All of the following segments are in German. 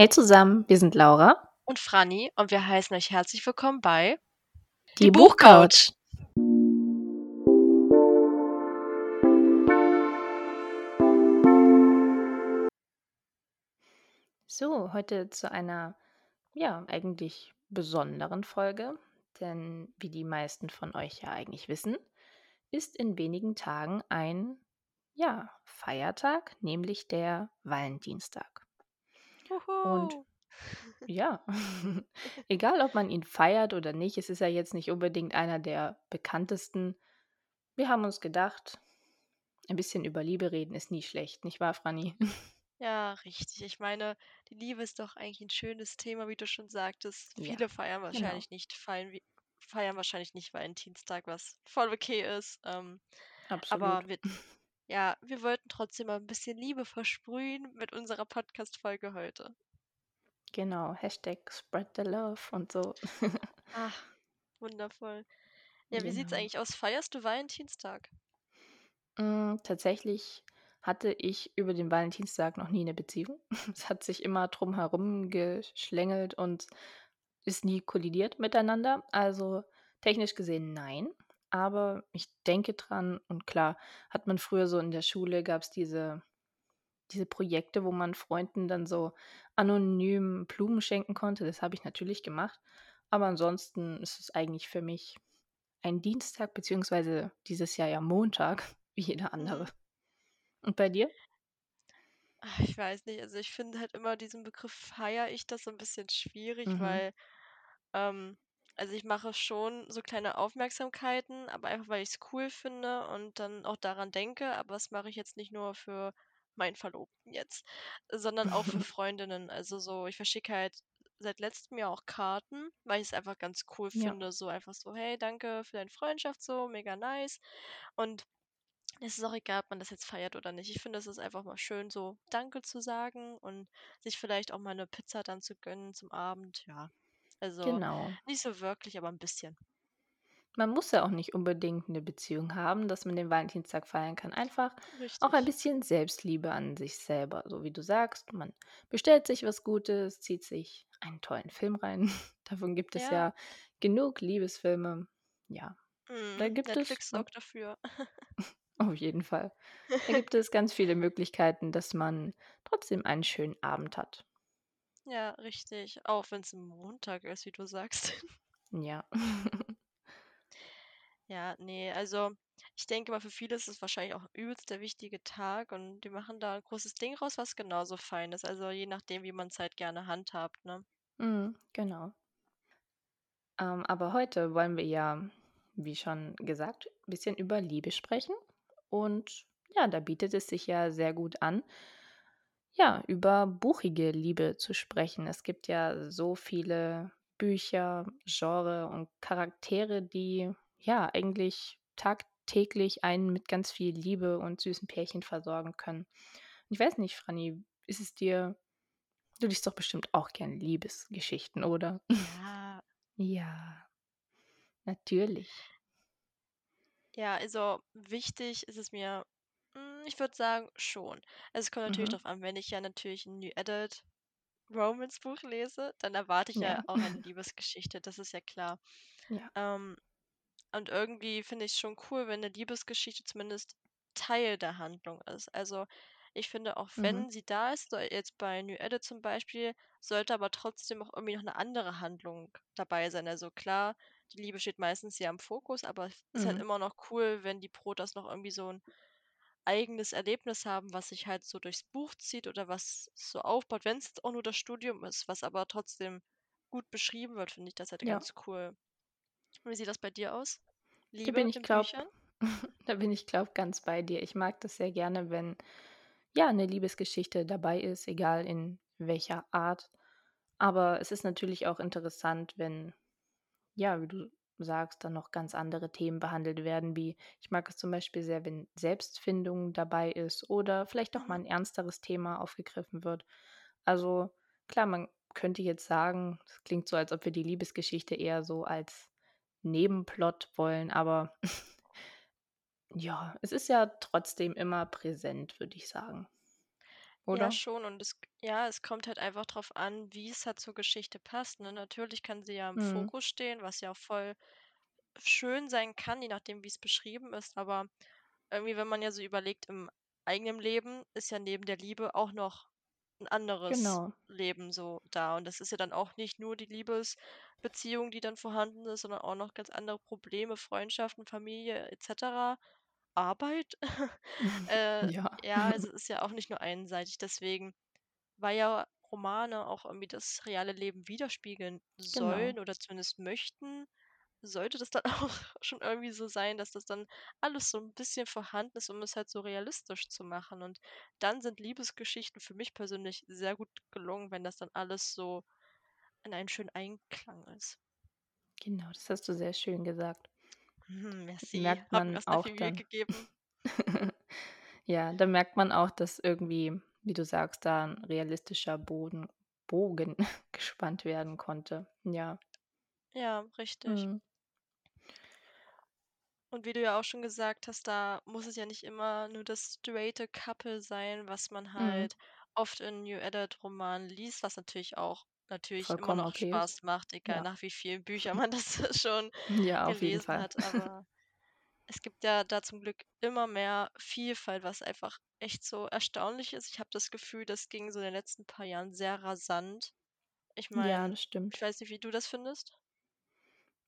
Hey zusammen, wir sind Laura und Franny und wir heißen euch herzlich willkommen bei Die, Die Buchcouch. So, heute zu einer, ja, eigentlich besonderen Folge, denn wie die meisten von euch ja eigentlich wissen, ist in wenigen Tagen ein, ja, Feiertag, nämlich der Valentinstag. Und ja, egal ob man ihn feiert oder nicht, es ist ja jetzt nicht unbedingt einer der bekanntesten. Wir haben uns gedacht, ein bisschen über Liebe reden ist nie schlecht, nicht wahr, Franny? Ja, richtig. Ich meine, die Liebe ist doch eigentlich ein schönes Thema, wie du schon sagtest. Ja, Viele feiern genau. wahrscheinlich nicht, feiern, feiern wahrscheinlich nicht Valentinstag, was voll okay ist. Ähm, Absolut. aber wir, ja, wir wollten trotzdem mal ein bisschen Liebe versprühen mit unserer Podcast-Folge heute. Genau, Hashtag Spread the Love und so. Ach, wundervoll. Ja, wie sieht's Genau. eigentlich aus? Feierst du Valentinstag? Mm, tatsächlich hatte ich über den Valentinstag noch nie eine Beziehung. Es hat sich immer drum herum geschlängelt und ist nie kollidiert miteinander. Also technisch gesehen nein. Aber ich denke dran und klar, hat man früher so in der Schule, gab es diese, diese Projekte, wo man Freunden dann so anonym Blumen schenken konnte. Das habe ich natürlich gemacht. Aber ansonsten ist es eigentlich für mich ein Dienstag, beziehungsweise dieses Jahr ja Montag, wie jeder andere. Und bei dir? Ach, ich weiß nicht, also ich finde halt immer diesen Begriff feiere ich das so ein bisschen schwierig, Mhm. weil, ähm also ich mache schon so kleine Aufmerksamkeiten, aber einfach, weil ich es cool finde und dann auch daran denke, aber das mache ich jetzt nicht nur für meinen Verlobten jetzt, sondern auch für Freundinnen. Also so, ich verschicke halt seit letztem Jahr auch Karten, weil ich es einfach ganz cool Ja. finde, so einfach so: „Hey, danke für deine Freundschaft“, so, mega nice. Und es ist auch egal, ob man das jetzt feiert oder nicht. Ich finde, es ist einfach mal schön, so Danke zu sagen und sich vielleicht auch mal eine Pizza dann zu gönnen zum Abend, ja. Also, Genau. nicht so wirklich, aber ein bisschen. Man muss ja auch nicht unbedingt eine Beziehung haben, dass man den Valentinstag feiern kann. Einfach auch ein Richtig. bisschen Selbstliebe an sich selber. So wie du sagst, man bestellt sich was Gutes, zieht sich einen tollen Film rein. Davon gibt es Ja. ja genug Liebesfilme. Ja, da Mhm. gibt es Netflix sorgt dafür. auf jeden Fall. Da gibt es ganz viele Möglichkeiten, dass man trotzdem einen schönen Abend hat. Ja, richtig. Auch wenn es Montag ist, wie du sagst. Ja. Ja, ne, also, ich denke mal, für viele ist es wahrscheinlich auch übelst der wichtige Tag und die machen da 'n großes Ding raus, was genauso fein ist. Also, je nachdem, wie man's halt gerne handhabt, ne? Mhm, genau. Ähm, aber heute wollen wir ja, wie schon gesagt, ein bisschen über Liebe sprechen. Und ja, da bietet es sich ja sehr gut an, ja, über buchige Liebe zu sprechen. Es gibt ja so viele Bücher, Genre und Charaktere, die ja eigentlich tagtäglich einen mit ganz viel Liebe und süßen Pärchen versorgen können. Ich weiß nicht, Franny, ist es dir, du liest doch bestimmt auch gern Liebesgeschichten, oder? Ja. Ja, natürlich. Ja, also, wichtig ist es mir hm, ich würde sagen, schon. Also, es kommt natürlich Mhm. drauf an, wenn ich ja natürlich 'n New Adult Romance Buch lese, dann erwarte ich ja Ja. auch eine Liebesgeschichte, das ist ja klar. Ja. Ähm, und irgendwie finde ich's schon cool, wenn 'ne Liebesgeschichte zumindest Teil der Handlung ist. Also, ich finde, auch Mhm. wenn sie da ist, so jetzt bei New Adult zum Beispiel, sollte aber trotzdem auch irgendwie noch 'ne andere Handlung dabei sein. Also klar, die Liebe steht meistens ja im Fokus, aber es ist halt Mhm. immer noch cool, wenn die Protas noch irgendwie so 'n eigenes Erlebnis haben, was sich halt so durchs Buch zieht oder was so aufbaut. Wenn's jetzt auch nur das Studium ist, was aber trotzdem gut beschrieben wird, finde ich das halt Ja. ganz cool. Wie sieht das bei dir aus? Da bin Liebe ich glaube Büchern? da bin ich glaube ganz bei dir. Ich mag das sehr gerne, wenn, ja, 'ne Liebesgeschichte dabei ist, egal in welcher Art. Aber es ist natürlich auch interessant, wenn, ja, wie du sagst, dann noch ganz andere Themen behandelt werden, wie ich mag es zum Beispiel sehr, wenn Selbstfindung dabei ist oder vielleicht auch mal Mhm. ein ernsteres Thema aufgegriffen wird. Also, klar, man könnte jetzt sagen, es klingt so, als ob wir die Liebesgeschichte eher so als Nebenplot wollen, aber ja, es ist ja trotzdem immer präsent, würde ich sagen. Ja, oder? schon und es ja, es kommt halt einfach drauf an, wie es halt zur Geschichte passt, ne? Natürlich kann sie ja im Mhm. Fokus stehen, was ja auch voll schön sein kann, je nachdem, wie es beschrieben ist, aber irgendwie, wenn man ja so überlegt, im eigenen Leben ist ja neben der Liebe auch noch ein anderes Genau. Leben so da und das ist ja dann auch nicht nur die Liebesbeziehung, die dann vorhanden ist, sondern auch noch ganz andere Probleme, Freundschaften, Familie et cetera, Arbeit. Äh, Ja. Ja, also, es ist ja auch nicht nur einseitig, deswegen weil ja Romane auch irgendwie das reale Leben widerspiegeln Genau. sollen oder zumindest möchten, sollte das dann auch schon irgendwie so sein, dass das dann alles so ein bisschen vorhanden ist, um es halt so realistisch zu machen. Und dann sind Liebesgeschichten für mich persönlich sehr gut gelungen, wenn das dann alles so in einen schönen Einklang ist. Genau, das hast du sehr schön gesagt. Mhm, merci, Merkt habe mir man sehr auch viel Mühe dann. gegeben. Ja, da merkt man auch, dass irgendwie, wie du sagst, da 'n realistischer Boden Bogen gespannt werden konnte. Ja. Ja, richtig. Mhm. Und wie du ja auch schon gesagt hast, da muss es ja nicht immer nur das straighte Couple sein, was man Mhm. halt oft in New Adult Romanen liest, was natürlich auch natürlich immer Vollkommen noch okay ist. Spaß macht, egal Ja. nach wie vielen Büchern man das schon Ja, auf jeden gelesen Fall. hat. Aber es gibt ja da zum Glück immer mehr Vielfalt, was einfach echt so erstaunlich ist. Ich habe das Gefühl, das ging so in den letzten paar Jahren sehr rasant. Ich Ja, meine, das ich stimmt. weiß nicht, wie du das findest?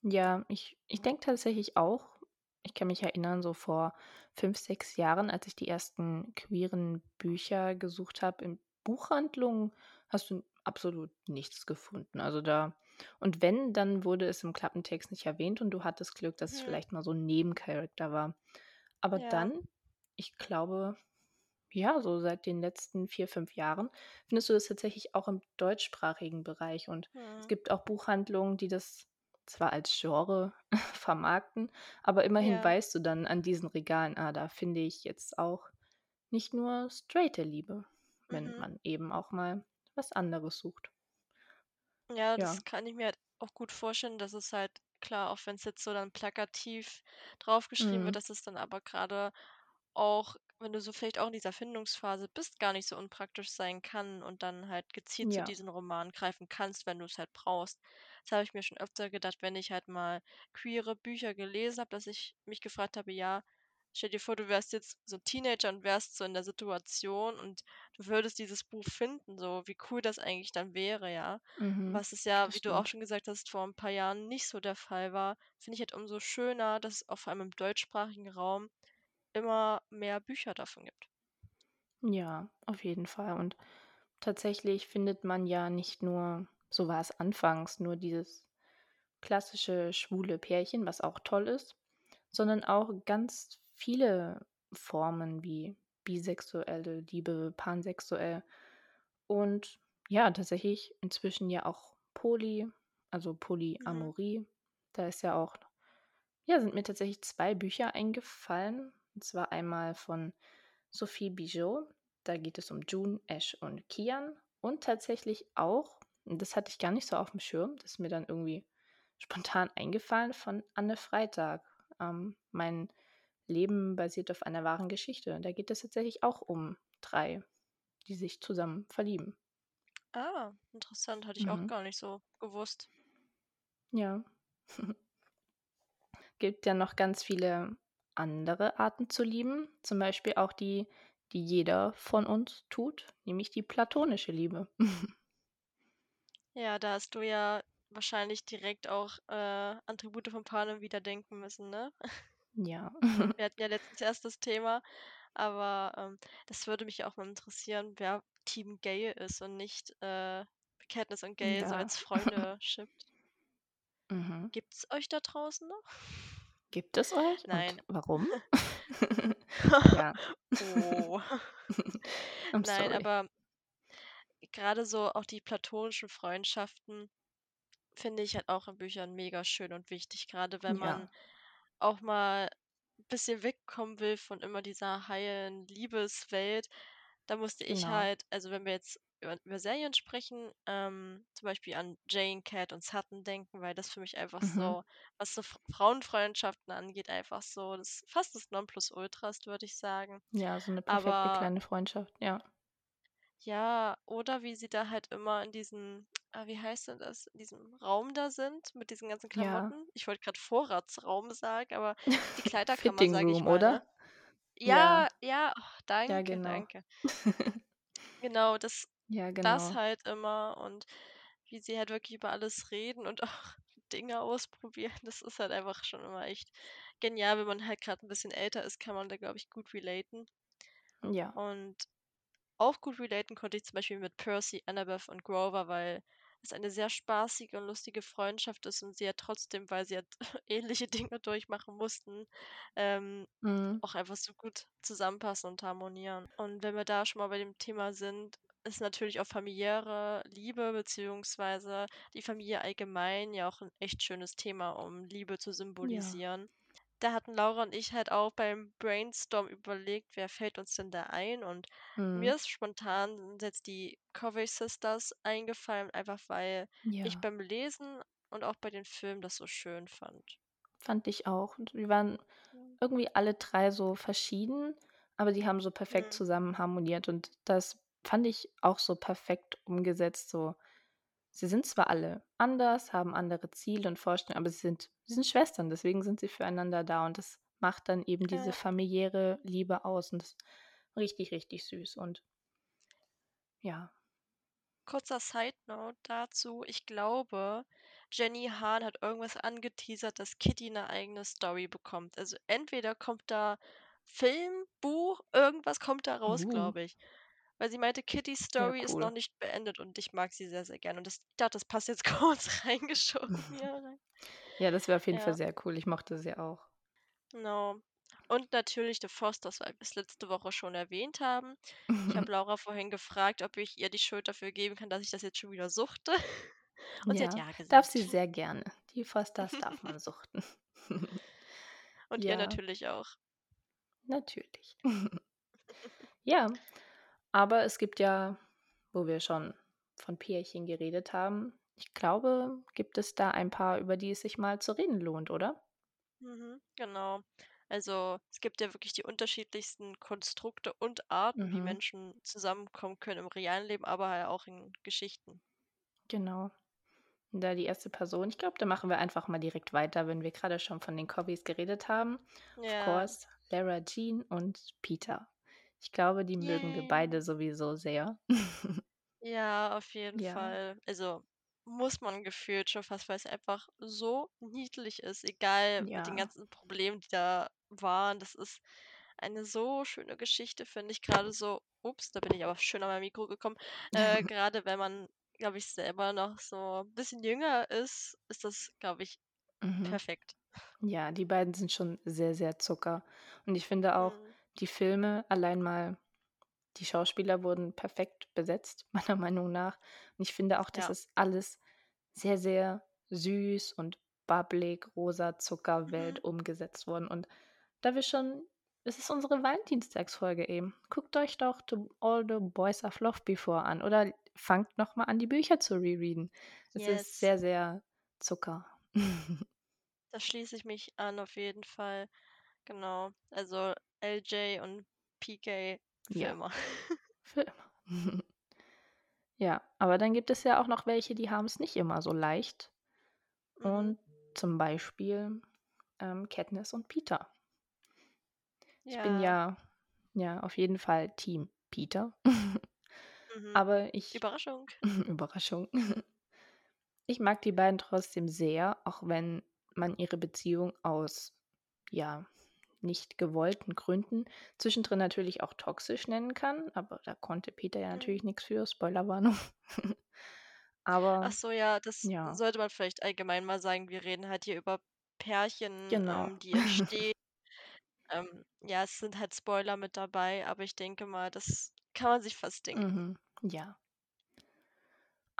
Ja, ich ich denke tatsächlich auch ich kann mich erinnern, so vor 5 6 Jahren, als ich die ersten queeren Bücher gesucht habe in Buchhandlungen, hast du absolut nichts gefunden. Also, da und wenn, dann wurde es im Klappentext nicht erwähnt und du hattest Glück, dass es vielleicht mal so 'n Nebencharakter war. Aber Ja. dann, ich glaube ja, so seit den letzten 4 5 Jahren findest du das tatsächlich auch im deutschsprachigen Bereich. Und es Mhm. gibt auch Buchhandlungen, die das zwar als Genre vermarkten, aber immerhin Ja. weißt du dann an diesen Regalen: „Ah, da finde ich jetzt auch nicht nur straighte Liebe“, wenn Mhm. man eben auch mal was anderes sucht. Ja, Ja. das kann ich mir halt auch gut vorstellen, dass es halt klar, auch wenn es jetzt so dann plakativ draufgeschrieben wird, Mhm. dass es dann aber gerade auch, wenn du so vielleicht auch in dieser Findungsphase bist, gar nicht so unpraktisch sein kann und dann halt gezielt zu Ja. diesen Romanen greifen kannst, wenn du es halt brauchst. Das habe ich mir schon öfter gedacht, wenn ich halt mal queere Bücher gelesen habe, dass ich mich gefragt habe: „Ja, stell dir vor, du wärst jetzt so Teenager und wärst so in der Situation und du würdest dieses Buch finden, so wie cool das eigentlich dann wäre“, ja? Mhm. Was es ja, wie du auch stimmt. schon gesagt hast, vor ein paar Jahren nicht so der Fall war, finde ich halt umso schöner, dass es auch vor allem im deutschsprachigen Raum immer mehr Bücher davon gibt. Ja, auf jeden Fall. Und tatsächlich findet man ja nicht nur so war es anfangs, nur dieses klassische schwule Pärchen, was auch toll ist, sondern auch ganz viele Formen wie bisexuelle Liebe, pansexuell und ja, tatsächlich inzwischen ja auch Poly, also Mhm. Polyamorie. Da ist ja auch ja, sind mir tatsächlich 2 Bücher eingefallen. Und zwar einmal von Sophie Bigeaud. Da geht es um June, Ash und Kian. Und tatsächlich auch, das hatte ich gar nicht so auf dem Schirm, das ist mir dann irgendwie spontan eingefallen, von Anne Freitag. Ähm, „Mein Leben basiert auf einer wahren Geschichte.“ Da geht es tatsächlich auch um 3, die sich zusammen verlieben. Ah, interessant, hatte ich auch Mhm. gar nicht so gewusst. Ja. Gibt ja noch ganz viele andere Arten zu lieben, zum Beispiel auch die, die jeder von uns tut, nämlich die platonische Liebe. Ja, da hast du ja wahrscheinlich direkt auch, äh, an Tribute von Panem wieder denken müssen, ne? Ja. Wir hatten ja letztens erst das Thema, aber, ähm, das würde mich auch mal interessieren, wer Team Gay ist und nicht, äh, Katniss und so Ja. als Freunde shippt. Mhm. Gibt's euch da draußen noch? Gibt es euch und Nein. warum? Ja. Oh. Nein, sorry. aber gerade so auch die platonischen Freundschaften finde ich halt auch in Büchern mega schön und wichtig, Gerade wenn man Ja, auch mal 'n bisschen wegkommen will von immer dieser heilen Liebeswelt. Da musste ich genau. halt also, wenn wir jetzt über über Serien sprechen, ähm, zum Beispiel an Jane, Cat und Sutton denken, weil das für mich einfach Mhm. so, was so Frauenfreundschaften angeht, einfach so das fast das Nonplusultra ist, würde ich sagen. Ja, so eine perfekte Aber kleine Freundschaft, ja. Ja, oder wie sie da halt immer in diesem ah, wie heißt denn das? In diesem Raum da sind mit diesen ganzen Ja. Klamotten. Ich wollte grad Vorratsraum sagen, aber die Kleiderkammer, sage ich mal, ne? oder? Ja. Ja, ja, oh, Ja, danke, genau. danke. Genau, das Ja, das genau. halt immer und wie sie halt wirklich über alles reden und auch Dinge ausprobieren. Das ist halt einfach schon immer echt genial. Wenn man halt grad 'n bisschen älter ist, kann man da, glaube ich, gut relaten. Ja. Und auch gut relaten konnte ich zum Beispiel mit Percy, Annabeth und Grover, weil es eine sehr spaßige und lustige Freundschaft ist und sie ja trotzdem, weil sie halt ähnliche Dinge durchmachen mussten, ähm, Mhm. auch einfach so gut zusammenpassen und harmonieren. Und wenn wir da schon mal bei dem Thema sind, ist natürlich auch familiäre Liebe beziehungsweise die Familie allgemein ja auch 'n echt schönes Thema, um Liebe zu Ja. Da hatten Laura und ich halt auch beim Brainstorm überlegt, wer fällt uns denn da ein? Und Mhm. mir ist spontan jetzt die Covey-Sisters eingefallen, einfach weil ich Ja. beim Lesen und auch bei den Filmen das so schön fand. Fand ich auch. Und wir waren Mhm. irgendwie alle 3 so verschieden, aber die haben so perfekt Mhm. zusammen harmoniert und das fand ich auch so perfekt umgesetzt so. Sie sind zwar alle anders, haben andere Ziele und Vorstellungen, aber sie sind sie sind Schwestern, deswegen sind sie füreinander da und das macht dann eben diese Ja. familiäre Liebe aus und das richtig, richtig süß und ja. Kurzer Side-Note dazu. Ich glaube, Jenny Han hat irgendwas angeteasert, dass Kitty 'ne eigene Story bekommt. Also, entweder kommt da Film, Buch, irgendwas kommt da raus, Uh. glaube ich. Weil sie meinte, Kittys Ja, Story ist noch cool. nicht beendet und ich mag sie sehr, sehr gerne. Und das ich dachte, das passt jetzt kurz reingeschoben hier rein. Ja, das wäre auf jeden Fall Ja. sehr cool. Ich mochte sie auch. Genau. Und natürlich The Fosters, weil wir's letzte Woche schon erwähnt haben. Ich habe Laura vorhin gefragt, ob ich ihr die Schuld dafür geben kann, dass ich das jetzt schon wieder suchte. Und sie hat Ja, ja darf sie gesagt. sehr gerne. Die Fosters darf man suchten. Und ihr Ja. natürlich auch. Natürlich. Ja, aber es gibt ja, wo wir schon von Pärchen geredet haben ich glaube, gibt es da ein paar, über die es sich mal zu reden lohnt, oder? Mhm, genau. Also, es gibt ja wirklich die unterschiedlichsten Konstrukte und Arten, wie Mhm. Menschen zusammenkommen können im realen Leben, aber halt auch in Geschichten. Genau. Da die 1. Person ich glaube, da machen wir einfach mal direkt weiter, wenn wir grade schon von den Coveys geredet haben. Of Ja. course, Lara Jean und Peter. Ich glaube, die mögen wir Yay. beide sowieso sehr. Ja, auf jeden Ja. Fall. Also, muss man gefühlt schon fast, weil's einfach so niedlich ist, egal mit den Ja. ganzen Problemen, die da waren. Das ist eine so schöne Geschichte, finde ich grade so ups, da bin ich aber schön an mein Mikro gekommen. Äh, grade wenn man, glaube ich, selber noch so bisschen jünger ist, ist das, glaube ich, Mhm. perfekt. Ja, die beiden sind schon sehr, sehr Zucker. Und ich finde auch, Mhm. die Filme allein mal die Schauspieler wurden perfekt besetzt, meiner Meinung nach. Und ich finde auch, das Ja. ist alles sehr, sehr süß und bubblig, rosa Mhm. Zuckerwelt umgesetzt worden. Und da wir schon es ist unsere Valentinstagsfolge eben. Guckt euch doch „To All the Boys I've Loved Before“ an oder fangt noch mal an, die Bücher zu rereaden. Es ist Yes. sehr, sehr Zucker. Da schließe ich mich an, auf jeden Fall. Genau. Also, LJ und PK für Ja, immer. für immer. Ja, aber dann gibt es ja auch noch welche, die haben's nicht immer so leicht. Mhm. Und zum Beispiel, ähm, Katniss und Peter. Ich bin Ja. ja ja, auf jeden Fall Team Peter. Mhm. Aber ich Überraschung. Überraschung. Ich mag die beiden trotzdem sehr, auch wenn man ihre Beziehung aus, ja, nicht gewollten Gründen zwischendrin natürlich auch toxisch nennen kann, aber da konnte Peter ja Mhm. natürlich nix für, Spoilerwarnung. Ach Aber so, ja, das ja. sollte man vielleicht allgemein mal sagen. Wir reden halt hier über Pärchen, Genau. ähm, die entstehen. Ähm, ja, es sind halt Spoiler mit dabei, aber ich denke mal, das kann man sich fast denken. Mhm, ja.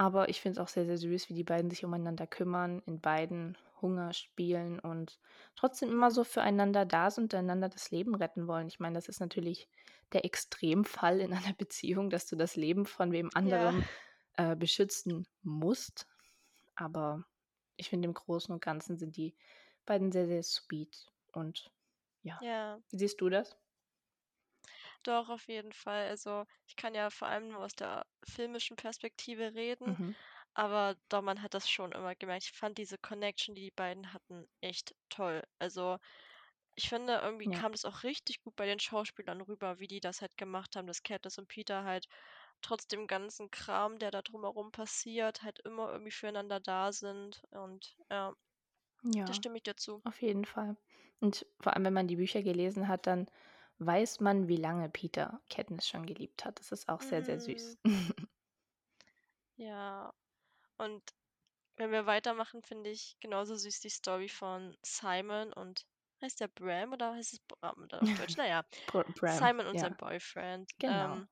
Aber ich finde es auch sehr, sehr süß, wie die beiden sich umeinander kümmern, in beiden Hunger spielen und trotzdem immer so füreinander da sind, einander das Leben retten wollen. Ich meine, das ist natürlich der Extremfall in einer Beziehung, dass du das Leben von wem Ja. anderem, äh, beschützen musst. Aber ich finde, im Großen und Ganzen sind die beiden sehr, sehr sweet und ja. Ja. Wie siehst du das? Doch, auf jeden Fall. Also, ich kann ja vor allem nur aus der filmischen Perspektive reden, Mhm. aber doch, man hat das schon immer gemerkt. Ich fand diese Connection, die die beiden hatten, echt toll. Also, ich finde, irgendwie Ja. kam das auch richtig gut bei den Schauspielern rüber, wie die das halt gemacht haben, dass Katniss und Peter halt trotz dem ganzen Kram, der da drumherum passiert, halt immer irgendwie füreinander da sind und ja, da Ja, stimme ich dir zu. auf jeden Fall. Und vor allem, wenn man die Bücher gelesen hat, dann weiß man, wie lange Peter Katniss schon geliebt hat. Das ist auch sehr, sehr Mhm, süß. ja. Und wenn wir weitermachen, finde ich genauso süß die Story von Simon und heißt der Bram oder heißt es Bram dann auf Deutsch? Na ja, Br Bram, Simon und sein ja, Boyfriend. genau. Ähm,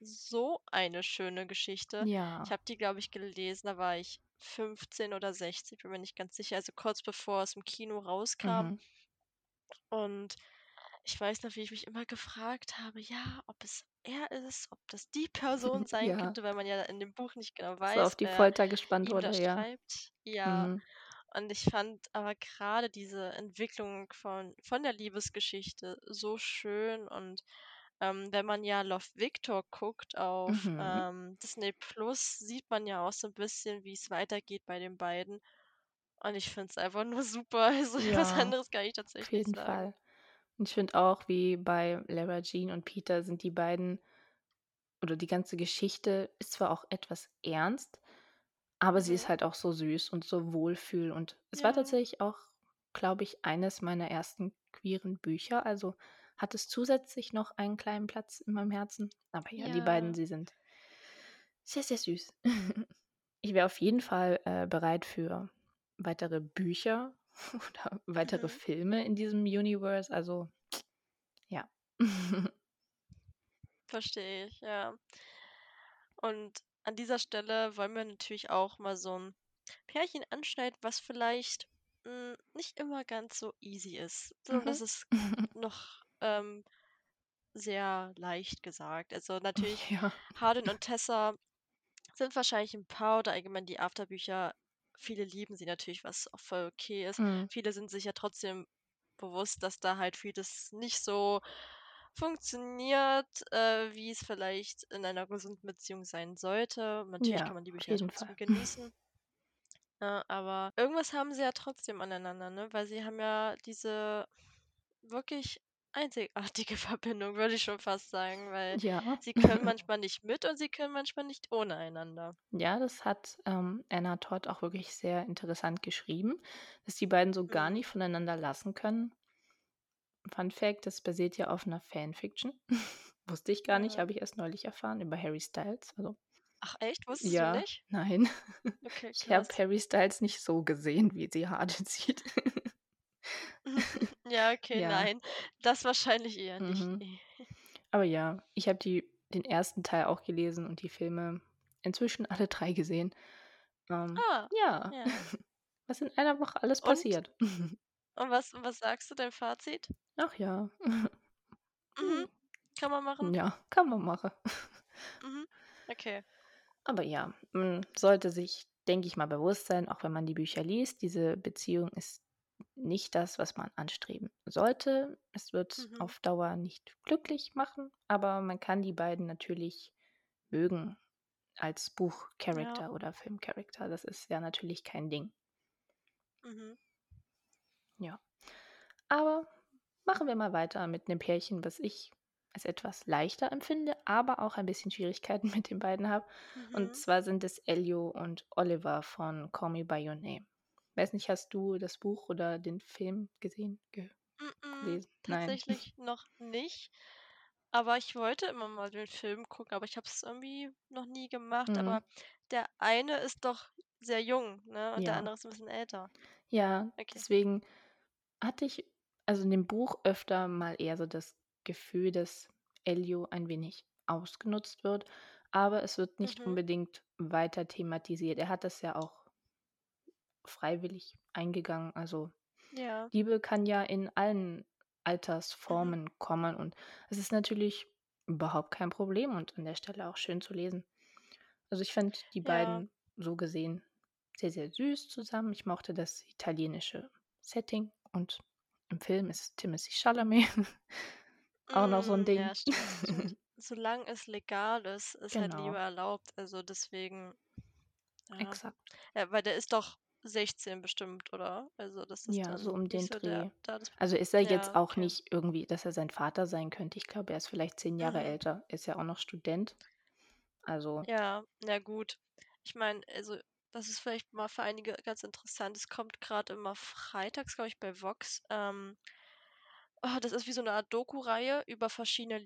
so eine schöne Geschichte. Ich Ja. habe die, glaube ich, gelesen, da war ich 15 oder 16, bin mir nicht ganz sicher, also kurz bevor es im Kino rauskam. Mhm. Und ich weiß noch, wie ich mich immer gefragt habe, ja, ob es er ist, ob das die Person sein Ja. könnte, weil man ja in dem Buch nicht genau So auf weiß, die Folter gespannt wurde, ja. schreibt. Ja, Mhm. und ich fand aber gerade diese Entwicklung von von der Liebesgeschichte so schön und, ähm, wenn man ja Love, Victor guckt auf, Mhm. ähm, Disney Plus, sieht man ja auch so 'n bisschen, wie's weitergeht bei den beiden. Und ich finde es einfach nur super. Also, was Ja, anderes kann ich auf tatsächlich jeden sagen. Fall. Und ich finde auch, wie bei Lara Jean und Peter sind die beiden oder die ganze Geschichte ist zwar auch etwas ernst, aber sie ist Mhm. halt auch so süß und so Wohlfühl. Und es war Ja. tatsächlich auch, glaube ich, eines meiner ersten queeren Bücher. Also hat es zusätzlich noch einen kleinen Platz in meinem Herzen. Aber ja, die beiden, Ja. sie sind sehr, sehr süß. Ich wäre auf jeden Fall, äh, bereit für weitere Bücher oder weitere Mhm. Filme in diesem Universe. Also, ja. Verstehe ich, ja. Und an dieser Stelle wollen wir natürlich auch mal so 'n Pärchen anschneiden, was vielleicht, hm, nicht immer ganz so easy ist, sondern Mhm. das ist noch, ähm, sehr leicht gesagt. Also, natürlich Ja. Hardin und Tessa sind wahrscheinlich 'n Paar oder allgemein die Afterbücher viele lieben sie natürlich, was auch voll okay ist. Mhm. Viele sind sich ja trotzdem bewusst, dass da halt vieles nicht so funktioniert, äh, wie es vielleicht in einer gesunden Beziehung sein sollte. Natürlich Ja, kann man die Bücher trotzdem genießen. Ne, aber irgendwas haben sie ja trotzdem aneinander, ne? Weil sie haben ja diese wirklich einzigartige Verbindung, würde ich schon fast sagen, weil Ja. sie können manchmal nicht mit und sie können manchmal nicht ohne einander. Ja, das hat, ähm, Anna Todd auch wirklich sehr interessant geschrieben, dass die beiden so gar Mhm. nicht voneinander lassen können. Fun Fact: Das basiert ja auf 'ner Fanfiction. Wusste ich gar nicht, Ja. habe ich erst neulich erfahren über Harry Styles, also Ach echt? Wusstest du Ja, nicht? nein. Okay, Ich habe. Harry Styles nicht so gesehen, wie sie Hardin sieht. Ja, okay, Ja. nein, das wahrscheinlich eher nicht, Mhm. ne. Aber ja, ich habe die den 1. Teil auch gelesen und die Filme inzwischen alle 3 gesehen. Ähm, Ah, ja, ja. was in einer Woche alles Und? passiert. Und was was sagst du, dein Fazit? Ach ja. Mhm. Kann man machen. Ja, kann man machen. Mhm. Okay. Aber ja, man sollte sich, denke ich mal, bewusst sein, auch wenn man die Bücher liest, diese Beziehung ist nicht das, was man anstreben sollte. Es wird Mhm. auf Dauer nicht glücklich machen, aber man kann die beiden natürlich mögen als Ja. Buch-Character oder Film-Character. Das ist ja natürlich kein Ding. Mhm. Ja. Aber machen wir mal weiter mit 'nem Pärchen, was ich als etwas leichter empfinde, aber auch ein bisschen Schwierigkeiten mit den beiden habe. Und Mhm. zwar sind es Elio und Oliver von Call Me by Your Name. Weiß nicht, hast du das Buch oder den Film gesehen, ge gelesen? Nein. tatsächlich noch nicht. Aber ich wollte immer mal den Film gucken, aber ich habe es irgendwie noch nie gemacht. Mhm. Aber der eine ist doch sehr jung, ne, und der Ja. andere ist 'n bisschen älter. Ja, Okay. deswegen hatte ich, also in dem Buch öfter mal eher so das Gefühl, dass Elio ein wenig ausgenutzt wird, aber es wird nicht Mhm. unbedingt weiter thematisiert. Er hat das ja auch freiwillig eingegangen. Also, Ja. Liebe kann ja in allen Mhm. Altersformen kommen und es ist natürlich überhaupt kein Problem und an der Stelle auch schön zu lesen. Also, ich finde die Ja. beiden so gesehen sehr, sehr süß zusammen. Ich mochte das italienische Setting und im Film ist Timothée Chalamet. auch noch so 'n Hm, Ding. ja, solange es legal ist, ist halt Liebe Genau. erlaubt. Also, deswegen ja. Exakt. Ja, weil der ist doch 16 bestimmt, oder? Also, das ist Ja, so um den so der Dreh. das Also, ist er ja, jetzt auch okay. nicht irgendwie, dass er sein Vater sein könnte. Ich glaube, er ist vielleicht 10 Jahre Mhm. älter. Ist ja auch noch Student. Also Ja, na gut. Ich meine, also, das ist vielleicht mal für einige ganz interessant. Es kommt grad immer freitags, glaube ich, bei Vox. Ähm ah, das ist wie so 'ne Art Doku-Reihe über verschiedene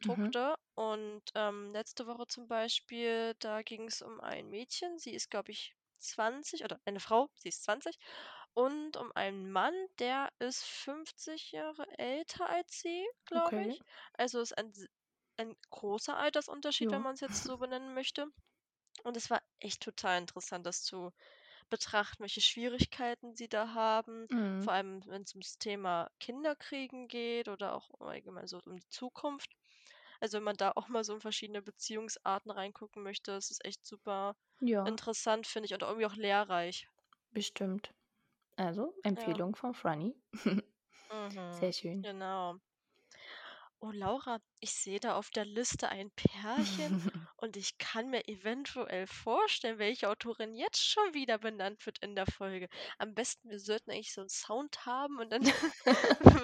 Mhm. Liebeskonstrukte. Und, ähm, letzte Woche zum Beispiel, da ging's um ein Mädchen. Sie ist, glaube ich, 20 oder eine Frau, sie ist 20 und um einen Mann, der ist 50 Jahre älter als sie, glaube Okay. ich. Also, ist ein ein großer Altersunterschied, wenn Ja. man's jetzt so benennen möchte. Und es war echt total interessant, das zu betrachten, welche Schwierigkeiten sie da haben, Mhm. vor allem wenn's ums Thema Kinderkriegen geht oder auch allgemein so um die Zukunft. Also, wenn man da auch mal so in verschiedene Beziehungsarten reingucken möchte, ist es echt super Ja. interessant, finde ich, und irgendwie auch lehrreich. Bestimmt. Also, Ja. Empfehlung von Franny. Sehr Mhm, schön. genau. Oh, Laura, ich sehe da auf der Liste ein Pärchen und ich kann mir eventuell vorstellen, welche Autorin jetzt schon wieder benannt wird in der Folge. Am besten, wir sollten eigentlich so 'n Sound haben und dann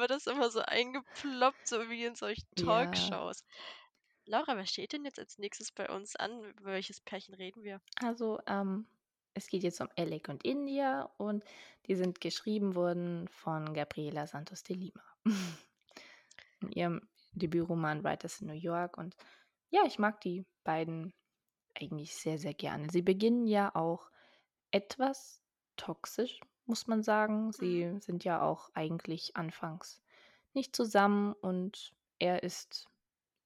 wird das immer so eingeploppt, so wie in solchen Ja. Talkshows. Laura, was steht denn jetzt als Nächstes bei uns an? Über welches Pärchen reden wir? Also, ähm, es geht jetzt um Alec und India und die sind geschrieben worden von Gabriela Santos de Lima. In ihrem Debütroman „Writers in New York“ und ja, ich mag die beiden eigentlich sehr, sehr gerne. Sie beginnen ja auch etwas toxisch, muss man sagen. Mhm. Sie sind ja auch eigentlich anfangs nicht zusammen und er ist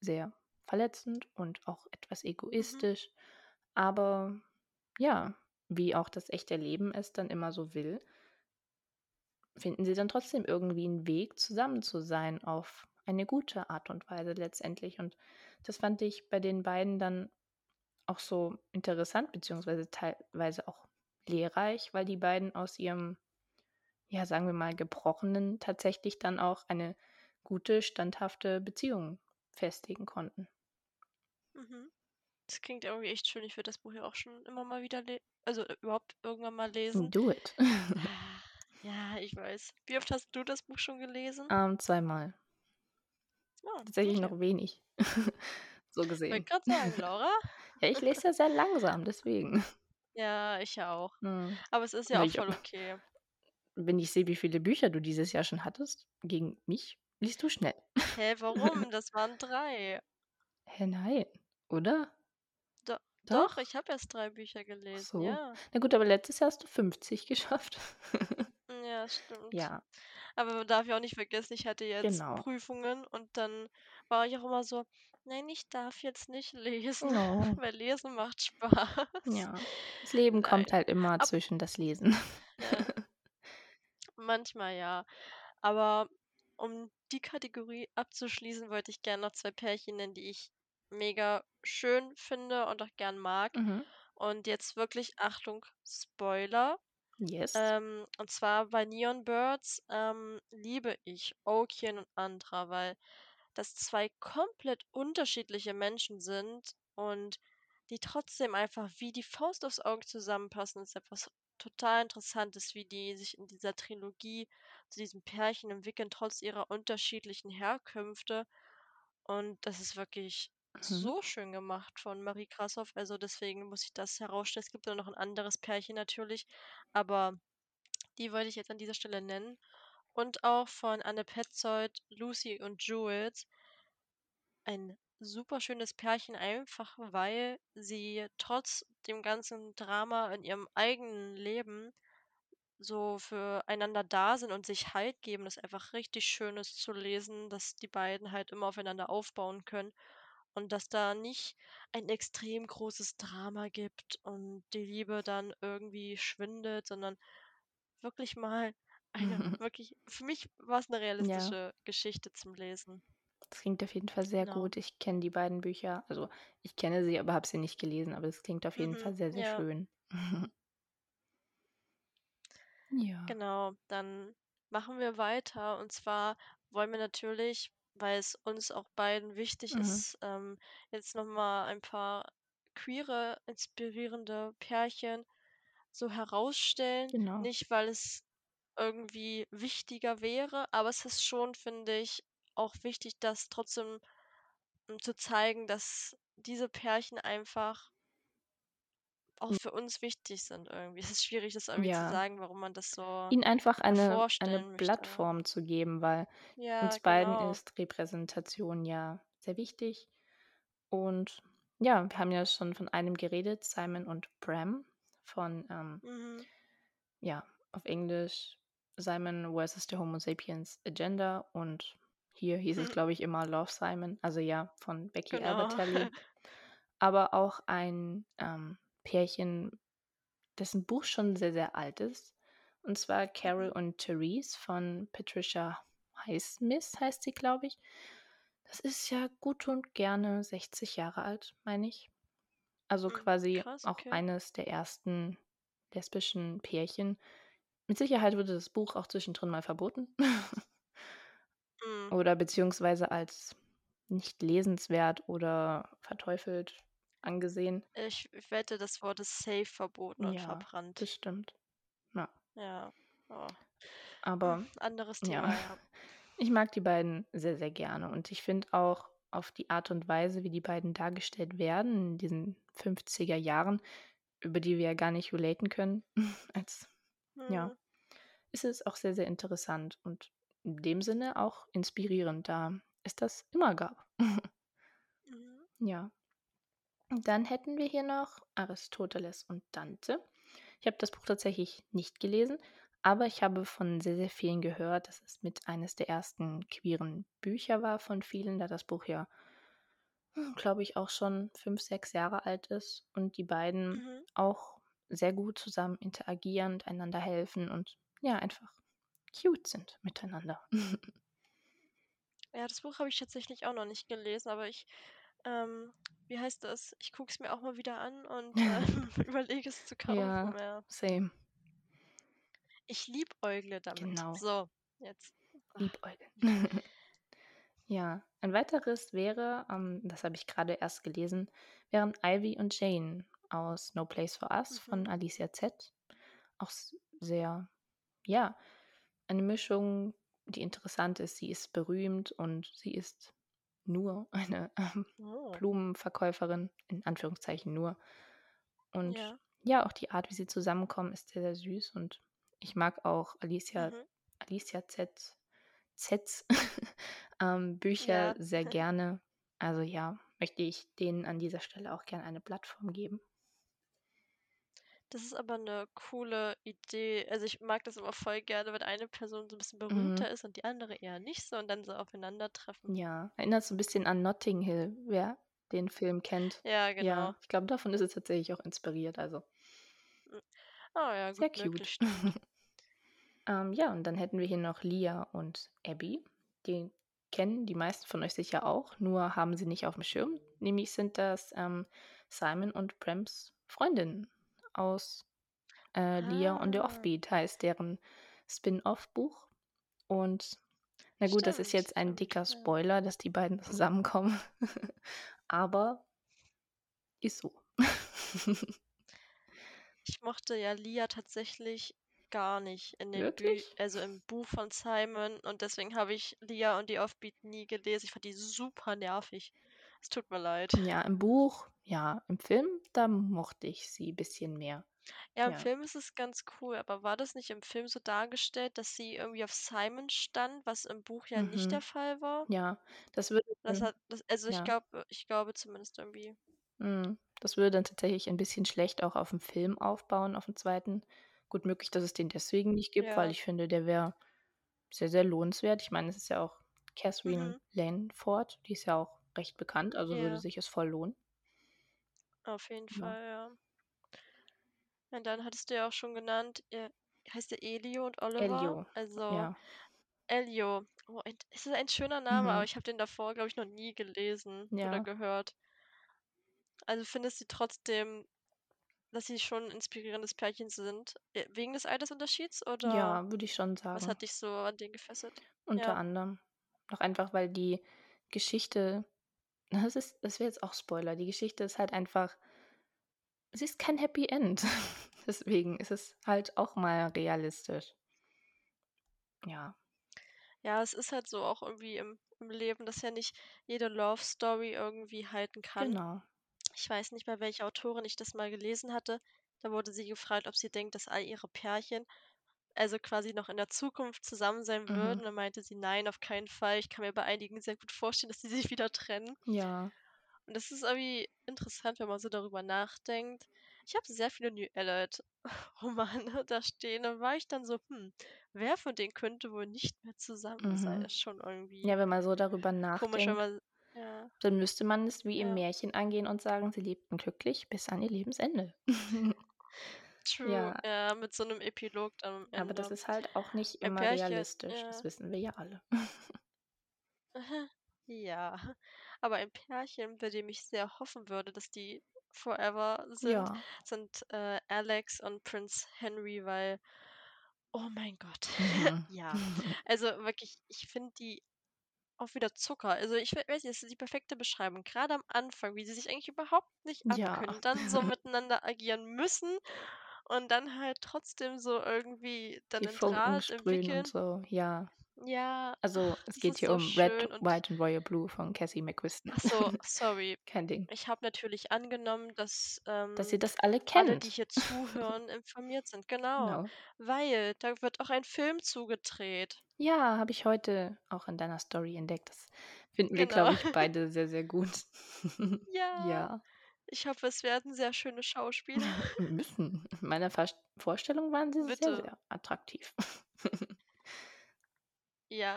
sehr verletzend und auch etwas Mhm. egoistisch. Aber ja, wie auch das echte Leben es dann immer so will finden sie dann trotzdem irgendwie 'n Weg, zusammen zu sein auf eine gute Art und Weise letztendlich. Und das fand ich bei den beiden dann auch so interessant beziehungsweise teilweise auch lehrreich, weil die beiden aus ihrem, ja, sagen wir mal, Gebrochenen tatsächlich dann auch eine gute, standhafte Beziehung festigen konnten. Mhm. Das klingt irgendwie echt schön. Ich würde das Buch ja auch schon immer mal wieder le also, überhaupt irgendwann mal lesen. Do it. Ah, ja, ich weiß. Wie oft hast du das Buch schon gelesen? Ähm, zweimal. Ah, Tatsächlich okay. noch wenig, so gesehen. grad sagen, Laura. Ja, ich lese ja sehr langsam, deswegen. Ja, ich ja auch. Mhm. Aber es ist ja Na auch ja. voll okay. Wenn ich sehe, wie viele Bücher du dieses Jahr schon hattest gegen mich, liest du schnell. Hä, warum? Das waren 3. Hä, nein, oder? Do doch, Doch? ich habe erst 3 Bücher gelesen, so. ja. Na gut, aber letztes Jahr hast du 50 geschafft. Ja, stimmt. Ja. Aber man darf ja auch nicht vergessen, ich hatte jetzt Genau. Prüfungen und dann war ich auch immer so: „Nein, ich darf jetzt nicht lesen, Oh. weil Lesen macht Spaß.“ Ja. Das Leben kommt Nein. halt immer Ab zwischen das Lesen. Ja. Manchmal ja. Aber um die Kategorie abzuschließen, wollte ich gern noch 2 Pärchen nennen, die ich mega schön finde und auch gern mag. Mhm. Und jetzt wirklich Achtung, Spoiler. Yes. Ähm, und zwar bei „Neon Birds“, ähm, liebe ich Okien und Andra, weil das 2 komplett unterschiedliche Menschen sind und die trotzdem einfach wie die Faust aufs Auge zusammenpassen. Ist etwas total Interessantes, wie die sich in dieser Trilogie zu diesem Pärchen entwickeln, trotz ihrer unterschiedlichen Herkünfte. Und das ist wirklich Mhm. so schön gemacht von Marie Grashoff. Also, deswegen muss ich das herausstellen. Es gibt da noch 'n anderes Pärchen natürlich, aber die wollte ich jetzt an dieser Stelle nennen. Und auch von Anne Petzold, Lucy und Jules. Ein superschönes Pärchen, einfach weil sie trotz dem ganzen Drama in ihrem eigenen Leben so füreinander da sind und sich Halt geben. Das ist einfach richtig schön ist zu lesen, dass die beiden halt immer aufeinander aufbauen können und dass da nicht ein extrem großes Drama gibt und die Liebe dann irgendwie schwindet, sondern wirklich mal eine wirklich für mich war's 'ne Ja. realistische Geschichte zum Lesen. Das klingt auf jeden Fall sehr Genau. gut. Ich kenne die beiden Bücher. Also, ich kenne sie, aber habe sie nicht gelesen, aber es klingt auf jeden Mhm, Fall sehr, sehr ja. schön. Ja. Genau, dann machen wir weiter und zwar wollen wir natürlich weil es uns auch beiden wichtig Mhm. ist, ähm, jetzt noch mal ein paar queere, inspirierende Pärchen so herausstellen. Genau. Nicht, weil es irgendwie wichtiger wäre, aber es ist schon, finde ich, auch wichtig, das trotzdem, hm, zu zeigen, dass diese Pärchen einfach auch Hm. für uns wichtig sind irgendwie. Es ist schwierig, das irgendwie zu Ja. sagen, warum man das so Ihnen einfach eine eine möchte. Plattform zu geben, weil Ja, uns beiden genau. ist Repräsentation ja sehr wichtig. Und ja, wir haben ja schon von einem geredet, Simon und Bram von, ähm Mhm. ja, auf Englisch „Simon versus the Homo Sapiens Agenda“ und hier hieß es, glaube ich, immer „Love, Simon“, also ja, von Becky Genau. Albertalli. Aber auch ein, ähm, Pärchen, dessen Buch schon sehr, sehr alt ist, und zwar „Carol Mhm. und Therese“ von Patricia Highsmith heißt sie, glaube ich. Das ist ja gut und gerne 60 Jahre alt, meine ich. Also Hm, quasi krass, auch okay. eines der ersten lesbischen Pärchen. Mit Sicherheit wurde das Buch auch zwischendrin mal verboten Mhm. oder beziehungsweise als nicht lesenswert oder verteufelt angesehen. Ich ich wette, das Wort ist safe verboten und Ja, verbrannt. bestimmt. Ja. Ja. Oh. Hm, Aber anderes ja, Thema, ja. ich mag die beiden sehr, sehr gerne und ich finde auch auf die Art und Weise, wie die beiden dargestellt werden in diesen 50er Jahren, über die wir ja gar nicht relaten können, als ja, Mhm. ist es auch sehr, sehr interessant und in dem Sinne auch inspirierend, da es das immer gab. Mhm. Ja. Dann hätten wir hier noch Aristoteles und Dante. Ich habe das Buch tatsächlich nicht gelesen, aber ich habe von sehr, sehr vielen gehört, dass es mit eines der ersten queeren Bücher war von vielen, da das Buch ja, hm, glaube ich, auch schon 5, 6 Jahre alt ist und die beiden Mhm. auch sehr gut zusammen interagieren und einander helfen und ja, einfach cute sind miteinander. Ja, das Buch habe ich tatsächlich auch noch nicht gelesen, aber ich, ähm wie heißt das? Ich gucke es mir auch mal wieder an und, äh, überlege es zu kaufen, Ja, ja. same. Ich liebäugle damit. Genau. So, jetzt. Liebäugeln. Ja, ein weiteres wäre, ähm, das habe ich gerade erst gelesen, wären Ivy und Jane aus No Place for Us von Mhm. Alicia Z. Auch sehr ja, eine Mischung, die interessant ist. Sie ist berühmt und sie ist nur eine, ähm, Oh. Blumenverkäuferin, in Anführungszeichen nur. Und Ja. ja, auch die Art, wie sie zusammenkommen, ist sehr, sehr süß und ich mag auch Alicia Mhm. Alicia Z Zs, ähm, Bücher Ja. sehr gerne. Also ja, möchte ich denen an dieser Stelle auch gerne eine Plattform geben. Das ist aber 'ne coole Idee. Also, ich mag das immer voll gerne, wenn eine Person so 'n bisschen Mhm. berühmter ist und die andere eher nicht so und dann so aufeinandertreffen. Ja, erinnert so 'n bisschen an Notting Hill, wer den Film kennt. Ja, Ja, genau. ich glaube, davon ist es tatsächlich auch inspiriert, also. Ah ja, gut sehr cute. Ähm, ja, und dann hätten wir hier noch Lia und Abby. Die kennen die meisten von euch sicher auch, nur haben sie nicht aufm Schirm. Nämlich sind das, ähm, Simon und Brams Freundinnen aus, äh, „Lia on the Ah. Offbeat“ heißt deren Spin-off-Buch. Und na gut, das ist Stimmt, jetzt ein stimmt, dicker. Spoiler, dass die beiden zusammenkommen, aber ist so. Ich mochte ja Lia tatsächlich gar nicht in den Bü Wirklich? also, im Buch von Simon und deswegen habe ich „Lia und die Offbeat“ nie gelesen. Ich fand die super nervig. Es tut mir leid. Ja, im Buch ja, im Film, da mochte ich sie bisschen mehr. Ja, im Ja. Film ist es ganz cool, aber war das nicht im Film so dargestellt, dass sie irgendwie auf Simon stand, was im Buch ja nicht der Mhm. Fall war? Ja, das würde Das dann hat das also, ich ja. glaube ich glaube zumindest irgendwie. Mhm. Das würde dann tatsächlich ein bisschen schlecht auch aufm Film aufbauen, aufm 2. Gut möglich, dass es den deswegen nicht gibt, weil Ja. ich finde, der wäre sehr, sehr lohnenswert. Ich meine, es ist ja auch Katherine Mhm. Langford, die ist ja auch recht bekannt, also würde Ja. sich es voll lohnen. Auf jeden Ja. Fall, ja. Und dann hattest du ja auch schon genannt, äh, heißt der Elio und Oliver? Elio, Also, ja. Elio. Oh, ein es ist ein schöner Name, aber Mhm. ich habe den davor, glaube ich, noch nie gelesen oder Ja. gehört. Also, findest du trotzdem, dass sie schon 'n inspirierendes Pärchen sind, äh, wegen des Altersunterschieds oder Ja, würde ich schon was sagen. hat dich so an denen gefesselt? Unter Ja. anderem. Auch einfach, weil die Geschichte das ist das wäre jetzt auch Spoiler. Die Geschichte ist halt einfach sie ist kein Happy End. Deswegen ist es halt auch mal realistisch. Ja. Ja, es ist halt so auch irgendwie im im Leben, dass ja nicht jede Love Story irgendwie halten kann. Genau. Ich weiß nicht, bei welcher Autorin ich das mal gelesen hatte. Da wurde sie gefragt, ob sie denkt, dass all ihre Pärchen, also quasi noch in der Zukunft zusammen sein Mhm. würden. Dann meinte sie: „Nein, auf keinen Fall. Ich kann mir bei einigen sehr gut vorstellen, dass sie sich wieder trennen.“ Ja. Und das ist irgendwie interessant, wenn man so darüber nachdenkt. Ich habe sehr viele New Adult Romane da stehen. Da war ich dann so: „Hm, wer von denen könnte wohl nicht mehr zusammen sein?“ Mhm. Ist schon irgendwie Ja, wenn man so darüber komisch, wenn nachdenkt man ja, dann müsste man es wie im ja. Märchen angehen und sagen, sie lebten glücklich bis an ihr Lebensende. True, Ja, ja, mit so 'nem Epilog am aber das Ende. ist halt auch nicht immer Pärchen realistisch, das ja. wissen wir ja alle. Ja, aber ein Pärchen, bei dem ich sehr hoffen würde, dass die forever sind, Ja. sind, äh, Alex und Prince Henry, weil oh mein Gott, Mhm. ja. Also wirklich, ich finde die auch wieder Zucker. Also ich we weiß nicht, das ist die perfekte Beschreibung. Grade am Anfang, wie sie sich eigentlich überhaupt nicht Ja. abkönnen, dann so miteinander agieren müssen und dann halt trotzdem so irgendwie dann Die 'nen Funken Draht sprühen und entwickeln. so, ja. Ja, Also, es geht hier so um Red, und White and Royal Blue von Cassie McQuiston. ach so, sorry. Kein Ding. Ich habe natürlich angenommen, dass, Dass ähm, ihr das alle alle, die kennt. hier zuhören, informiert sind. Genau, Genau. weil da wird auch ein Film zugedreht. Ja, habe ich heute auch in deiner Story entdeckt. Das finden wir, Genau. glaube ich, beide sehr, sehr gut. Ja, Ja. Ich hoffe, es werden sehr schöne Schauspieler. Müssen. In meiner Vorstellung waren sie sehr, Bitte. sehr attraktiv.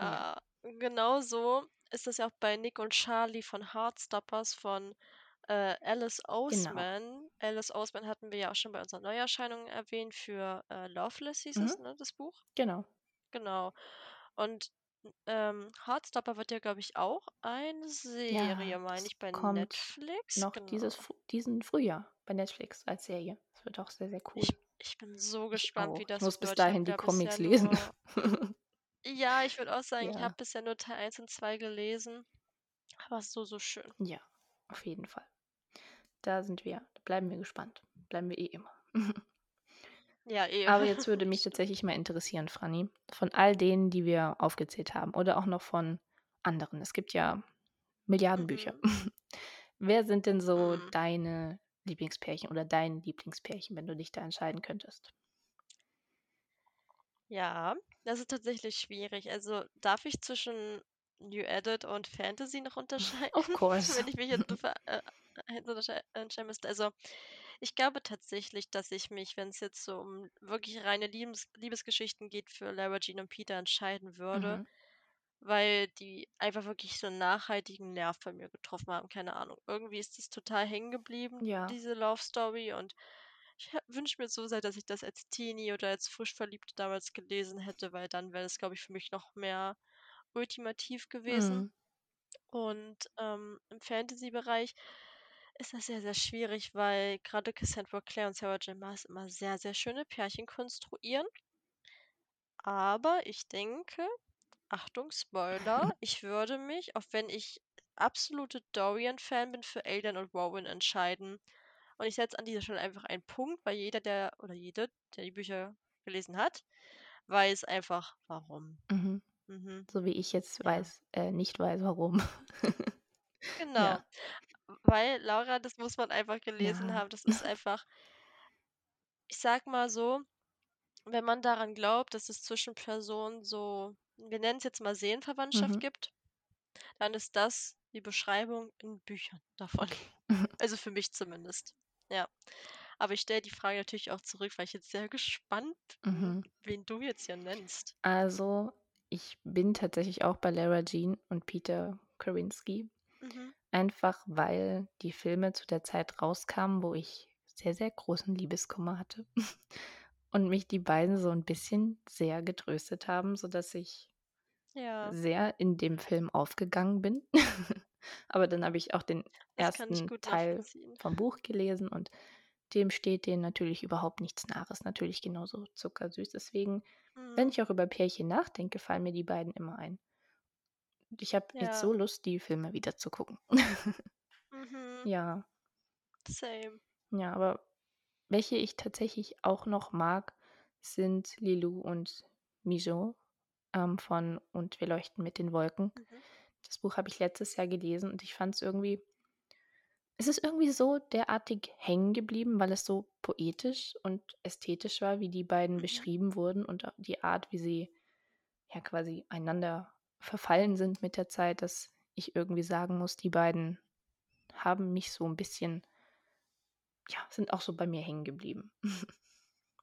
Ja, Ja, genau so ist es ja auch bei Nick und Charlie von Heartstoppers von, äh, Alice genau. Oseman. Alice Oseman hatten wir ja auch schon bei unseren Neuerscheinungen erwähnt für, äh, Loveless hieß Mhm, es, ne, das Buch? genau. Genau. Und, ähm, Heartstopper wird ja, glaube ich, auch eine Serie, Ja, meine ich, bei kommt Netflix. noch dieses Genau. F diesen Frühjahr bei Netflix als Serie. Das wird auch sehr, sehr Ich cool. ich bin so Ich gespannt, wie auch. Ich das muss bis wird. Ich habe dahin die ja Comics lesen. nur ja, ich würde auch sagen, ich habe Ja, bisher nur Teil 1 und 2 gelesen, aber so, so schön. ja, auf jeden Fall. Da sind wir da bleiben wir gespannt. Bleiben wir eh immer. Ja, eh. Aber jetzt würde mich tatsächlich mal interessieren, Franny, von all denen, die wir aufgezählt haben oder auch noch von anderen. Es gibt ja Milliarden Bücher. Mhm. Wer sind denn so Mhm. deine Lieblingspärchen oder dein Lieblingspärchen, wenn du dich da entscheiden könntest? Ja, das ist tatsächlich schwierig. Also, darf ich zwischen New Adult und Fantasy noch unterscheiden, Of course. wenn ich mich jetzt äh, eins unterschei entscheiden müsste? Also, ich glaube tatsächlich, dass ich mich, wenn es jetzt so um wirklich reine Liebes Liebesgeschichten geht, für Lara Jean und Peter entscheiden würde, Mhm. weil die einfach wirklich so 'n nachhaltigen Nerv bei mir getroffen haben. Keine Ahnung. Irgendwie ist das total hängen geblieben, Ja. diese Love Story und ich wünsche mir so sehr, dass ich das als Teenie oder als Frischverliebte damals gelesen hätte, weil dann wäre das, glaube ich, für mich noch mehr ultimativ gewesen. Mhm. Und, ähm, im Fantasy-Bereich ist das sehr, sehr schwierig, weil grade Cassandra Clare und Sarah J. Maas immer sehr, sehr schöne Pärchen konstruieren. Aber ich denke, Achtung, Spoiler, ich würde mich, auch wenn ich absolute Dorian-Fan bin, für Aidan und Rowan entscheiden. Und ich setze an dieser Stelle einfach einen Punkt, weil jeder, der oder jede, der die Bücher gelesen hat, weiß einfach warum. Mhm. Mhm. So wie ich jetzt weiß äh, nicht weiß, warum. genau. Ja. Weil Laura, das muss man einfach gelesen Ja. haben. Das ist einfach, ich sag mal so, wenn man daran glaubt, dass es zwischen Personen so, wir nennen es jetzt mal Seelenverwandtschaft Mhm. gibt, dann ist das die Beschreibung in Büchern davon. Also für mich zumindest. Ja. Aber ich stelle die Frage natürlich auch zurück, weil ich jetzt sehr gespannt bin, Mhm. wen du jetzt hier nennst. Also, ich bin tatsächlich auch bei Lara Jean und Peter Kavinsky, Mhm. Einfach weil die Filme zu der Zeit rauskamen, wo ich sehr, sehr großen Liebeskummer hatte und mich die beiden so 'n bisschen sehr getröstet haben, sodass ich Ja, sehr in dem Film aufgegangen bin. Aber dann habe ich auch den das ersten Teil vom Buch gelesen und dem steht denen natürlich überhaupt nichts nach. Ist natürlich genauso zuckersüß. Deswegen, wenn Mhm. ich auch über Pärchen nachdenke, fallen mir die beiden immer ein. Und ich habe jetzt Ja. so Lust, die Filme wieder zu gucken. Mhm. Ja. Same. Ja, aber welche ich tatsächlich auch noch mag, sind Lilou und Mijo, ähm, von „Und wir leuchten mit den Wolken“. Mhm. Das Buch habe ich letztes Jahr gelesen und ich fand es irgendwie es ist irgendwie so derartig hängen geblieben, weil es so poetisch und ästhetisch war, wie die beiden Mhm. beschrieben wurden und die Art, wie sie ja quasi einander verfallen sind mit der Zeit, dass ich irgendwie sagen muss, die beiden haben mich so 'n bisschen ja, sind auch so bei mir hängen geblieben.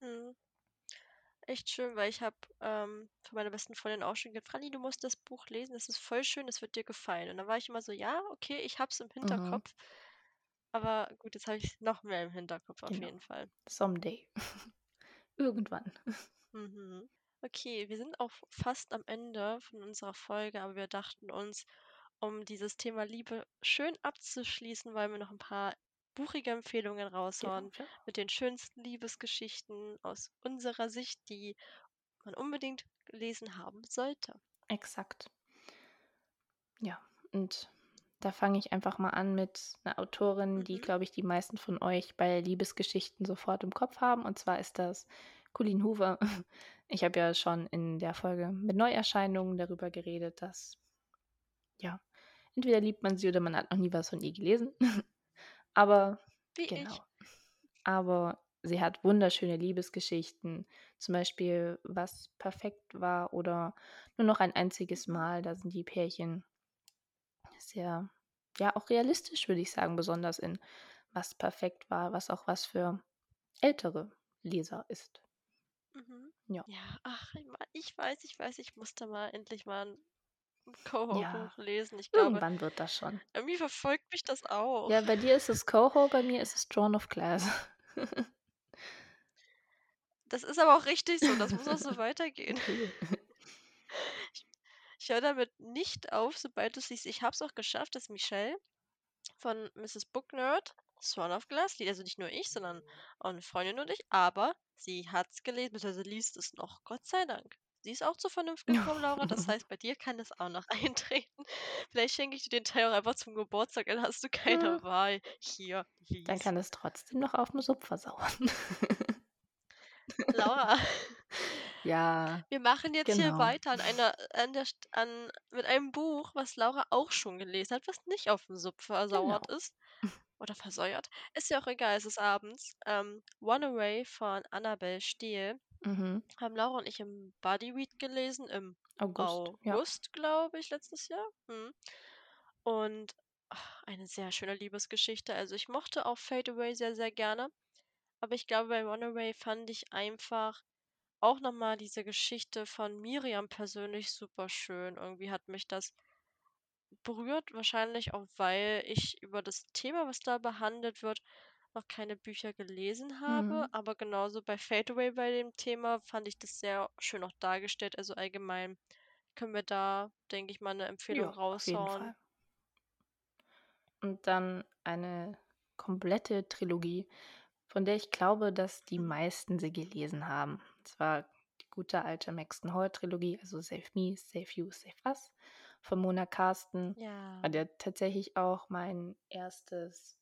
Mhm. Echt schön, weil ich habe, ähm, von meiner besten Freundin auch schon gesagt: „Franni, du musst das Buch lesen, das ist voll schön, das wird dir gefallen.“ Und dann war ich immer so: „Ja, okay, ich habe es im Mhm. Hinterkopf.“ Aber gut, jetzt habe ich's noch mehr im Hinterkopf auf Genau. jeden Fall. Someday. Irgendwann. Mhm. Okay, wir sind auch fast am Ende von unserer Folge, aber wir dachten uns, um dieses Thema Liebe schön abzuschließen, wollen wir noch 'n paar buchige Empfehlungen raushauen ja. mit den schönsten Liebesgeschichten aus unserer Sicht, die man unbedingt gelesen haben sollte. Exakt. Ja, und da fange ich einfach mal an mit 'ner Autorin, die, Mhm. glaube ich, die meisten von euch bei Liebesgeschichten sofort im Kopf haben, und zwar ist das Colleen Hoover. Ich habe ja schon in der Folge mit Neuerscheinungen darüber geredet, dass ja, entweder liebt man sie oder man hat noch nie was von ihr gelesen. Aber Wie ich. genau. Aber sie hat wunderschöne Liebesgeschichten, zum Beispiel „Was perfekt war“ oder „Nur noch ein einziges. Mal“. Da sind die Pärchen sehr ja, auch realistisch, würde ich sagen, besonders in „Was perfekt war“, was auch was für ältere Leser ist. Mhm. Ja. Ja, ach, ich weiß, ich weiß, ich muss da mal endlich mal 'n 'n Ja, lesen. Ich glaube, irgendwann wird das schon. irgendwie verfolgt mich das auch. Ja, bei dir ist es KoHo, bei mir ist es „Throne of Glass“. Das ist aber auch richtig so, das muss auch so weitergehen. Ich ich höre damit nicht auf, sobald du's liest. Ich habe es auch geschafft, dass Michelle von Mrs. Booknerd „Throne of Glass“ liest. Also, nicht nur ich, sondern auch 'ne Freundin und ich, aber sie hat's gelesen, beziehungsweise liest es noch, Gott sei Dank. Sie ist auch zur Vernunft gekommen, Laura, das heißt, bei dir kann das auch noch eintreten. Vielleicht schenke ich dir den Teil auch einfach zum Geburtstag, dann hast du keine Wahl. Hier, Dann lies. kann es trotzdem noch auf'm Sub versauern. Laura. Ja, Wir machen jetzt hier genau. weiter an einer an der an mit einem Buch, was Laura auch schon gelesen hat, was nicht auf'm Sub versauert Genau. ist oder versäuert. Ist ja auch egal, es ist abends. Ähm, „Runaway“ von Annabel Steel Mhm. haben Laura und ich im Buddy-Read gelesen im August, ja. August, glaube ich, letztes Jahr. Mhm. Und, ach, eine sehr schöne Liebesgeschichte. Also, ich mochte auch „Fade Away“ sehr, sehr gerne, aber ich glaube, bei „Runaway“ fand ich einfach auch noch mal diese Geschichte von Miriam persönlich super schön. Irgendwie hat mich das berührt, wahrscheinlich auch, weil ich über das Thema, was da behandelt wird, noch keine Bücher gelesen habe, Mhm. aber genauso bei „Fade Away“ bei dem Thema fand ich das sehr schön auch dargestellt. Also, allgemein können wir da, denke ich mal, 'ne Empfehlung Ja, auf jeden raushauen. Fall. Und dann eine komplette Trilogie, von der ich glaube, dass die meisten sie gelesen haben. Und zwar die gute alte Maxton Hall-Trilogie, also „Save Me, Save You, Save Us“ von Mona Carsten. War Ja. ja tatsächlich auch mein 1.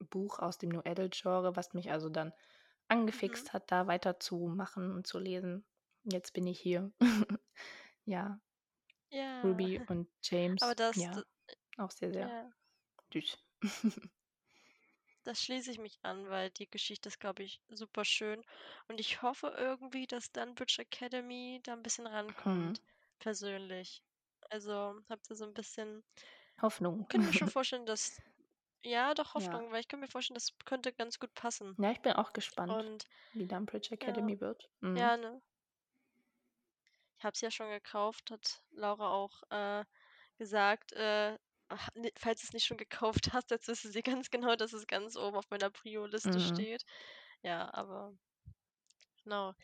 Buch aus dem New Adult-Genre, was mich also dann Mhm. angefixt hat, da weiterzumachen und zu lesen. Jetzt bin ich hier. Ja. Ja, Ruby und aber James, das d ja, auch sehr, sehr ja. süß. Da schließe ich mich an, weil die Geschichte ist, glaube ich, super schön. Und ich hoffe irgendwie, dass „Dunbridge Academy“ da 'n bisschen Mhm. rankommt, persönlich. Also, habe da so 'n bisschen Hoffnung. könnte mir schon vorstellen, dass ja, doch Ja. Hoffnung, weil ich könnte mir vorstellen, das könnte ganz gut passen. Ja, ich bin auch gespannt, Und wie „Dunbridge ja, Academy“ wird. Mhm. ja, ne? Ich habe es ja schon gekauft, hat Laura auch, äh, gesagt, äh, ach, ne, falls du's nicht schon gekauft hast, jetzt wissen sie ganz genau, dass es ganz oben auf meiner Prio-Liste Mhm. steht. Ja, aber genau.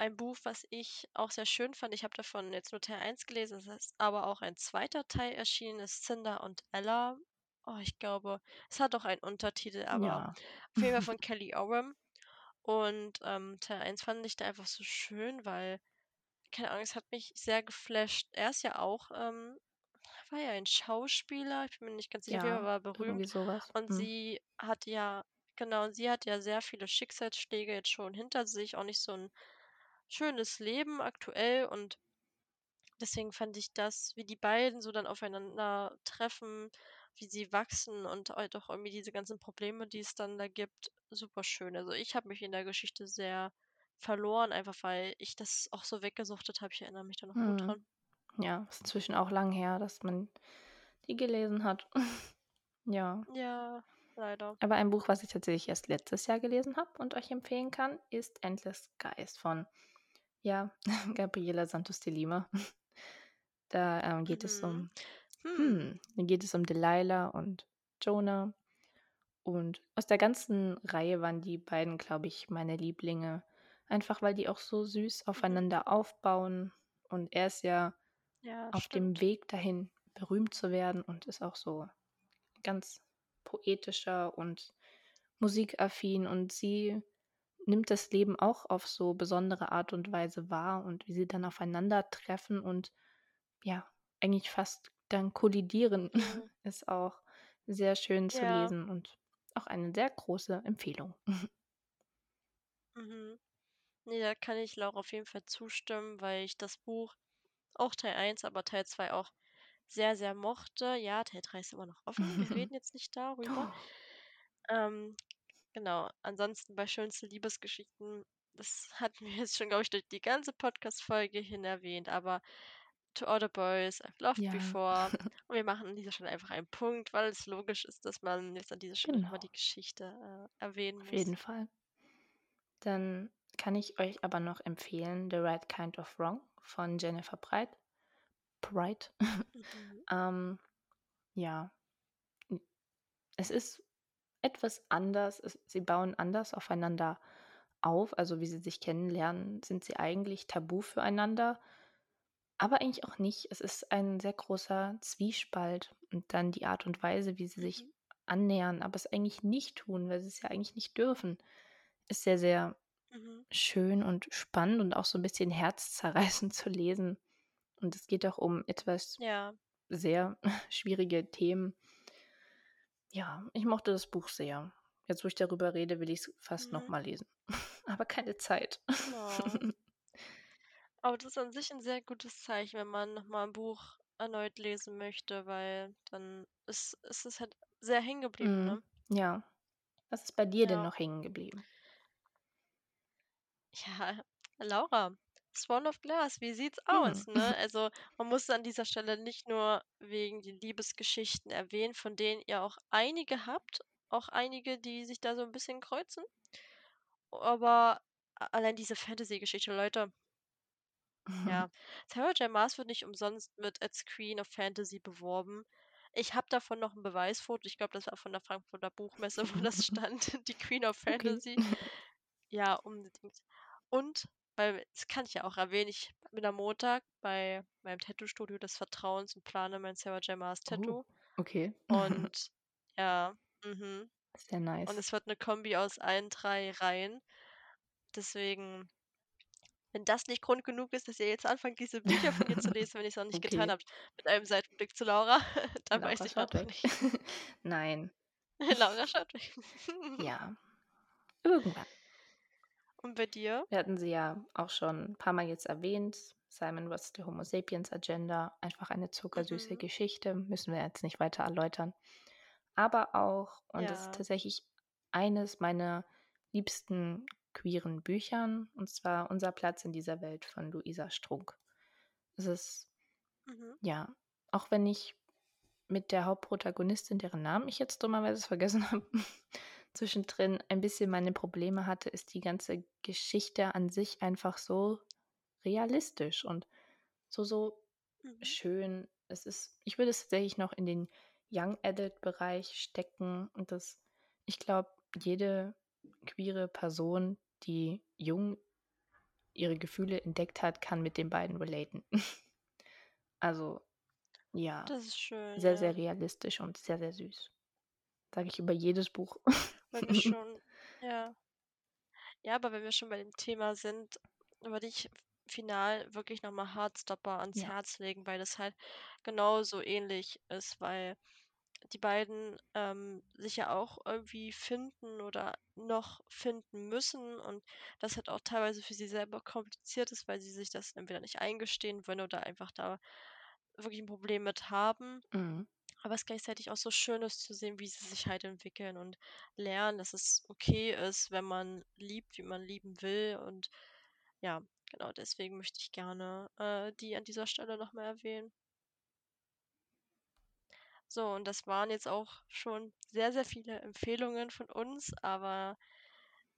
Ein Buch, was ich auch sehr schön fand, ich habe davon jetzt nur Teil 1 gelesen, es ist aber auch ein 2. Teil erschienen, ist „Cinder und Ella“. Oh, ich glaube, es hat auch einen Untertitel, aber Ja. auf jeden Fall von Kelly Orem. Und, ähm, Teil 1 fand ich da einfach so schön, weil keine Ahnung, es hat mich sehr geflasht. Er ist ja auch, ähm war ja ein Schauspieler, ich bin mir nicht ganz sicher, Ja, war er berühmt so was. und Mhm. sie hat ja genau, sie hat ja sehr viele Schicksalsschläge jetzt schon hinter sich, auch nicht so 'n schönes Leben aktuell und deswegen fand ich das, wie die beiden so dann aufeinandertreffen, wie sie wachsen und halt auch irgendwie diese ganzen Probleme, die es dann da gibt, super schön. Also, ich habe mich in der Geschichte sehr verloren, einfach weil ich das auch so weggesuchtet habe. Ich erinnere mich da noch gut Mhm. dran. Ja, ist inzwischen auch lang her, dass man die gelesen hat. Ja. Ja, leider. Aber ein Buch, was ich tatsächlich erst letztes Jahr gelesen habe und euch empfehlen kann, ist „Endless Skies“ von, ja, Gabriela Santos de Lima. Da, ähm, geht es Mhm. um Hm. hm, da geht es um Delilah und Jonah. Und aus der ganzen Reihe waren die beiden, glaube ich, meine Lieblinge. Einfach, weil die auch so süß Mhm. aufeinander aufbauen. Und er ist ja Ja, auf dem stimmt. Weg dahin, berühmt zu werden und ist auch so ganz poetischer und musikaffin. Und sie nimmt das Leben auch auf so besondere Art und Weise wahr und wie sie dann aufeinandertreffen und ja, eigentlich fast dann kollidieren, Mhm. ist auch sehr schön zu Ja. lesen und auch eine sehr große Empfehlung. Mhm. Ne, da kann ich Laura auf jeden Fall zustimmen, weil ich das Buch auch Teil 1, aber Teil 2 auch sehr, sehr mochte. Ja, Teil 3 ist immer noch offen. Wir reden jetzt nicht darüber. Ähm, genau. Ansonsten bei schönste Liebesgeschichten, das hatten wir jetzt schon, glaube ich, durch die ganze Podcast-Folge hin erwähnt, aber „To All the Boys I've Loved Ja, Before“ und wir machen an dieser Stelle einfach einen Punkt, weil es logisch ist, dass man jetzt an dieser Stelle noch mal die genau, Geschichte, äh, erwähnen auf muss. jeden Fall. Dann kann ich euch aber noch empfehlen „The Right Kind of Wrong“ von Jennifer Breit Bright. Mhm. Ähm, ja, es ist etwas anders. Sie bauen anders aufeinander auf. Also, wie sie sich kennenlernen, sind sie eigentlich tabu füreinander, aber eigentlich auch nicht. Es ist ein sehr großer Zwiespalt und dann die Art und Weise, wie sie sich Mhm. annähern, aber es eigentlich nicht tun, weil sie es ja eigentlich nicht dürfen, ist sehr, sehr Mhm. schön und spannend und auch so 'n bisschen herzzerreißend zu lesen. Und es geht auch um etwas Ja. sehr schwierige Themen. Ja, ich mochte das Buch sehr. Jetzt, wo ich darüber rede, will ich's fast noch Mhm. mal lesen, aber keine Zeit. Oh. Aber das ist an sich 'n sehr gutes Zeichen, wenn man noch mal 'n Buch erneut lesen möchte, weil dann ist ist es halt sehr hängen geblieben, Mhm, ne? ja. Was ist bei dir denn Ja. noch hängen geblieben? Ja, Laura, Sworn of Glass, wie sieht's Hm. aus, ne? Also, man muss an dieser Stelle nicht nur wegen den Liebesgeschichten erwähnen, von denen ihr auch einige habt, auch einige, die sich da so 'n bisschen kreuzen. Aber allein diese Fantasy-Geschichte, Leute ja, Sarah J. Maas wird nicht umsonst mit als Queen of Fantasy beworben. Ich habe davon noch 'n Beweisfoto. Ich glaube, das war von der Frankfurter Buchmesse, wo das stand, die Queen of Okay. Fantasy. Ja, unbedingt. Und, weil das kann ich ja auch erwähnen, ich bin am Montag bei meinem Tattoo-Studio des Vertrauens und plane mein Sarah J. Maas Oh, Tattoo. okay. Und ja, mhm. Sehr Und nice. es wird 'ne Kombi aus allen 3 Reihen. Deswegen wenn das nicht Grund genug ist, dass ihr jetzt anfangt, diese Bücher von ihr zu lesen, wenn ich's noch nicht getan Okay. habt, mit einem Seitenblick zu Laura, dann weiß Laura ich schaut grad noch nicht. Nein. Laura schaut weg. Ja, irgendwann. Und bei dir? Wir hatten sie ja auch schon 'n paarmal jetzt erwähnt. „Simon vs. the Homo Sapiens Agenda“, einfach eine zuckersüße Mhm. Geschichte, müssen wir jetzt nicht weiter erläutern. Aber auch und das ist Ja. tatsächlich eines meiner liebsten queeren Büchern, und zwar „Unser Platz in dieser Welt“ von Louisa Strunk. Es ist Mhm. ja, auch wenn ich mit der Hauptprotagonistin, deren Namen ich jetzt dummerweise vergessen habe, zwischendrin ein bisschen meine Probleme hatte, ist die ganze Geschichte an sich einfach so realistisch und so, so Mhm. schön. Es ist ich würde es tatsächlich noch in den Young Adult Bereich stecken und das ich glaube, jede queere Person, die jung ihre Gefühle entdeckt hat, kann mit den beiden relaten. Also, ja, Das ist schön, sehr, ja. sehr realistisch und sehr, sehr süß. Sage ich über jedes Buch. Wenn wir schon ja. Ja, aber wenn wir schon bei dem Thema sind, über dich final wirklich noch mal Heartstopper ans Ja. Herz legen, weil das halt genauso ähnlich ist, weil die beiden, ähm, sich ja auch irgendwie finden oder noch finden müssen und das halt auch teilweise für sie selber kompliziert ist, weil sie sich das entweder nicht eingestehen wollen oder einfach da wirklich 'n Problem mit haben. Mhm. Aber es gleichzeitig auch so schön ist zu sehen, wie sie sich halt entwickeln und lernen, dass es okay ist, wenn man liebt, wie man lieben will und ja, genau deswegen möchte ich gerne, äh, die an dieser Stelle noch mal erwähnen. So, und das waren jetzt auch schon sehr, sehr viele Empfehlungen von uns, aber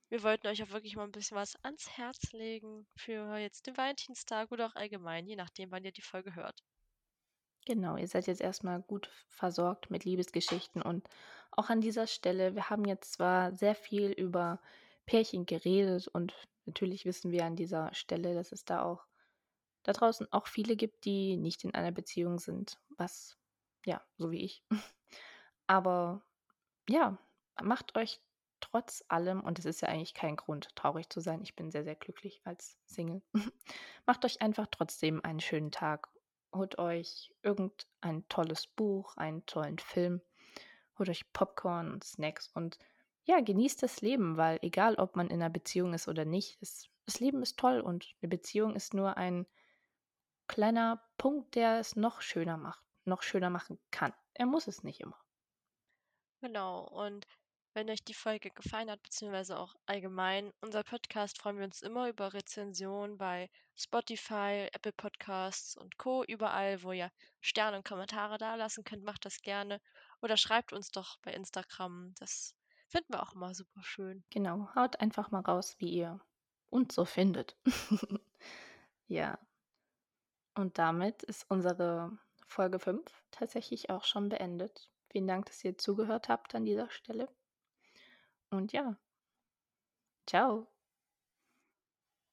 wir wollten euch auch wirklich mal 'n bisschen was ans Herz legen für jetzt den Valentinstag oder auch allgemein, je nachdem, wann ihr die Folge hört. Genau, ihr seid jetzt erst mal gut versorgt mit Liebesgeschichten und auch an dieser Stelle, wir haben jetzt zwar sehr viel über Pärchen geredet und natürlich wissen wir an dieser Stelle, dass es da auch da draußen auch viele gibt, die nicht in einer Beziehung sind, was ja, so wie ich. Aber ja, macht euch trotz allem und es ist ja eigentlich kein Grund, traurig zu sein, ich bin sehr, sehr glücklich als Single. Macht euch einfach trotzdem einen schönen Tag. Holt euch irgendein tolles Buch, einen tollen Film, holt euch Popcorn und Snacks und ja, genießt das Leben, weil egal, ob man in 'ner Beziehung ist oder nicht, das das Leben ist toll und 'ne Beziehung ist nur ein kleiner Punkt, der es noch schöner macht noch schöner machen kann. Er muss es nicht immer. Genau, und wenn euch die Folge gefallen hat, beziehungsweise auch allgemein unser Podcast, freuen wir uns immer über Rezensionen bei Spotify, Apple Podcasts und Co. Überall, wo ihr Sterne und Kommentare dalassen könnt, macht das gerne oder schreibt uns doch bei Instagram. Das finden wir auch immer super schön. Genau, haut einfach mal raus, wie ihr uns so findet. Ja. Und damit ist unsere Folge 5 tatsächlich auch schon beendet. Vielen Dank, dass ihr zugehört habt an dieser Stelle. Und ja. Tschau.